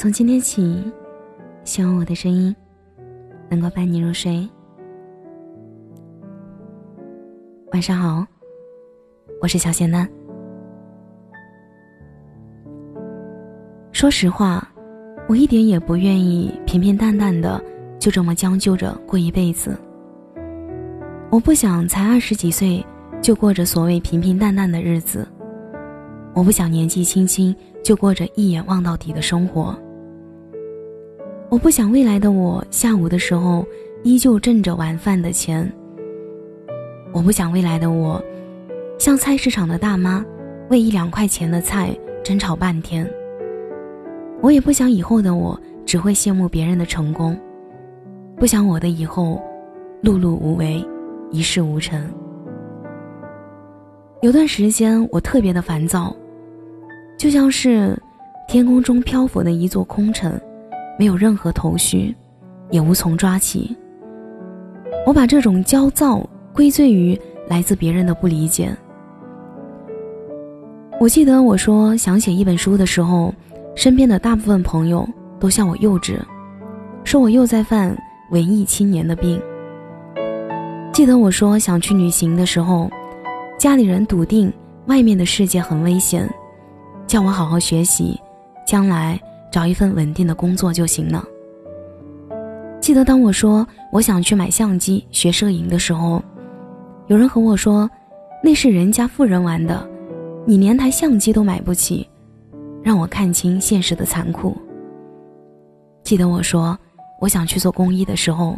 从今天起，希望我的声音能够伴你入睡。晚上好，我是小仙丹。说实话，我一点也不愿意平平淡淡的就这么将就着过一辈子。我不想才二十几岁就过着所谓平平淡淡的日子。我不想年纪轻轻就过着一眼望到底的生活。我不想未来的我下午的时候依旧挣着晚饭的钱。我不想未来的我，像菜市场的大妈，为一两块钱的菜争吵半天。我也不想以后的我只会羡慕别人的成功，不想我的以后碌碌无为，一事无成。有段时间我特别的烦躁，就像是天空中漂浮的一座空城。没有任何头绪，也无从抓起。我把这种焦躁归罪于来自别人的不理解。我记得我说想写一本书的时候，身边的大部分朋友都笑我幼稚，说我又在犯文艺青年的病。记得我说想去旅行的时候，家里人笃定外面的世界很危险，叫我好好学习，将来。找一份稳定的工作就行了。记得当我说我想去买相机学摄影的时候，有人和我说，那是人家富人玩的，你连台相机都买不起，让我看清现实的残酷。记得我说我想去做公益的时候，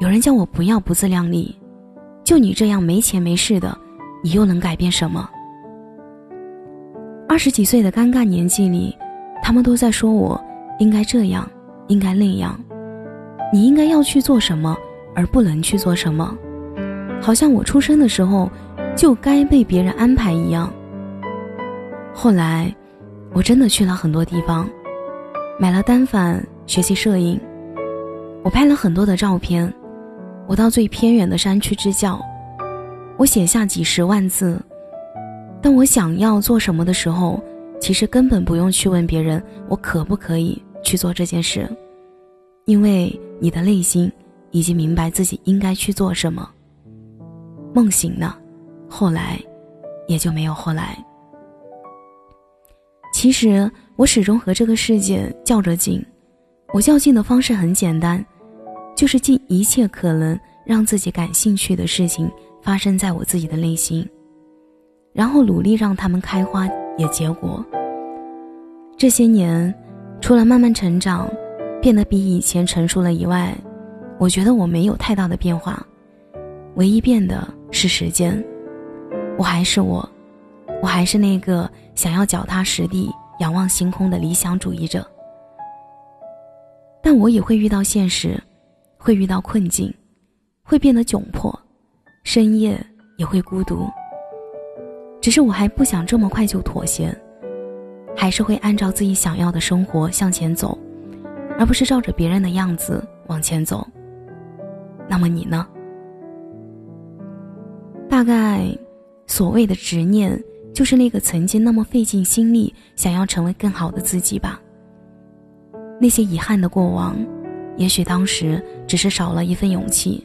有人叫我不要不自量力，就你这样没钱没势的，你又能改变什么？二十几岁的尴尬年纪里。他们都在说我应该这样，应该那样，你应该要去做什么，而不能去做什么，好像我出生的时候就该被别人安排一样。后来，我真的去了很多地方，买了单反学习摄影，我拍了很多的照片，我到最偏远的山区支教，我写下几十万字。当我想要做什么的时候。其实根本不用去问别人，我可不可以去做这件事，因为你的内心已经明白自己应该去做什么。梦醒了，后来也就没有后来。其实我始终和这个世界较着劲，我较劲的方式很简单，就是尽一切可能让自己感兴趣的事情发生在我自己的内心，然后努力让他们开花。也结果。这些年，除了慢慢成长，变得比以前成熟了以外，我觉得我没有太大的变化。唯一变的是时间，我还是我，我还是那个想要脚踏实地仰望星空的理想主义者。但我也会遇到现实，会遇到困境，会变得窘迫，深夜也会孤独。只是我还不想这么快就妥协，还是会按照自己想要的生活向前走，而不是照着别人的样子往前走。那么你呢？大概，所谓的执念，就是那个曾经那么费尽心力想要成为更好的自己吧。那些遗憾的过往，也许当时只是少了一份勇气。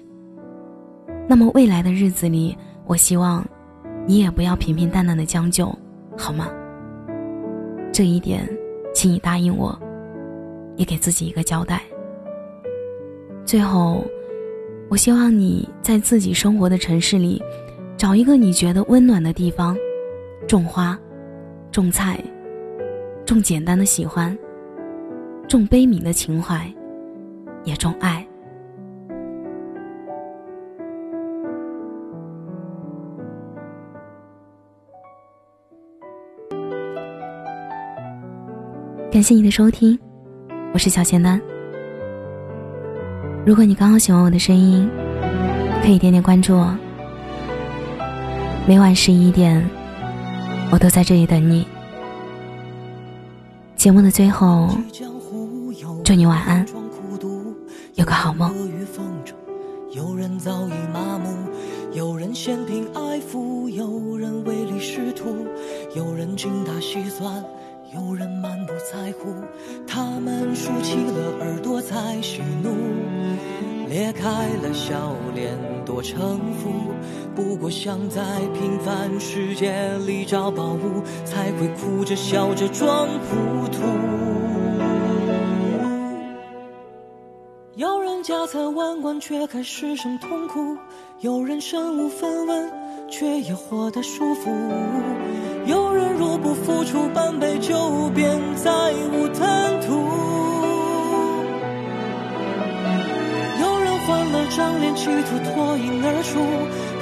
那么未来的日子里，我希望。你也不要平平淡淡的将就，好吗？这一点，请你答应我，也给自己一个交代。最后，我希望你在自己生活的城市里，找一个你觉得温暖的地方，种花，种菜，种简单的喜欢，种悲悯的情怀，也种爱。感谢你的收听，我是小仙丹。如果你刚好喜欢我的声音，可以点点关注我。每晚十一点，我都在这里等你。节目的最后，祝你晚安，有个好梦。有人早已麻木，有人嫌贫爱富，有人唯利是图，有人精打细算。有人满不在乎，他们竖起了耳朵在喜怒，裂开了笑脸多城府。不过想在平凡世界里找宝物，才会哭着笑着装糊涂。有人家财万贯却还失声痛哭，有人身无分文却也活得舒服。有人若不付出半杯酒，便再无贪图。有人换了张脸，企图脱颖而出；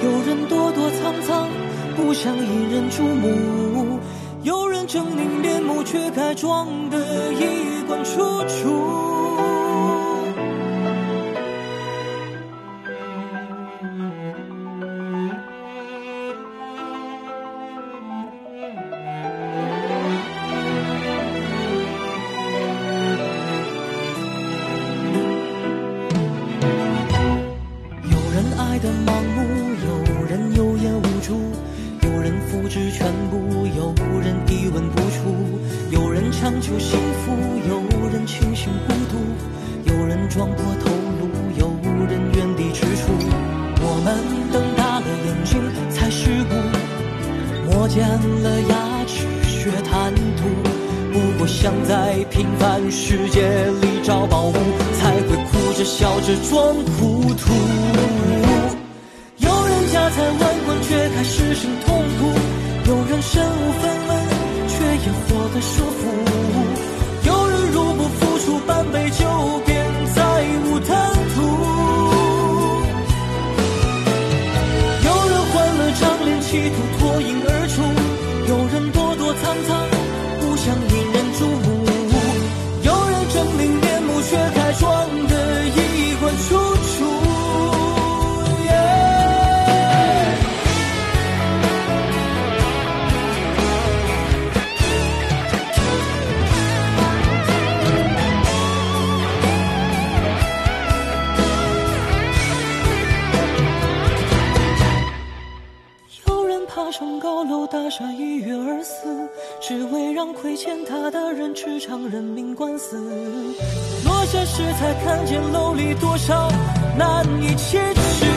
有人躲躲藏藏，不想引人注目；有人狰狞面目，却该装得衣冠楚楚。散步，有人一文不出，有人强求幸福，有人庆幸孤独，有人撞破头颅，有人原地踟蹰。我们瞪大了眼睛才世故，磨尖了牙齿学贪图。不过想在平凡世界里找宝物，才会哭着笑着装糊涂。有人家财万贯却还失声痛哭，身无分文却也活得舒服。爬上高楼大厦一跃而死，只为让亏欠他的人吃场人命官司。落下时才看见楼里多少难以启齿。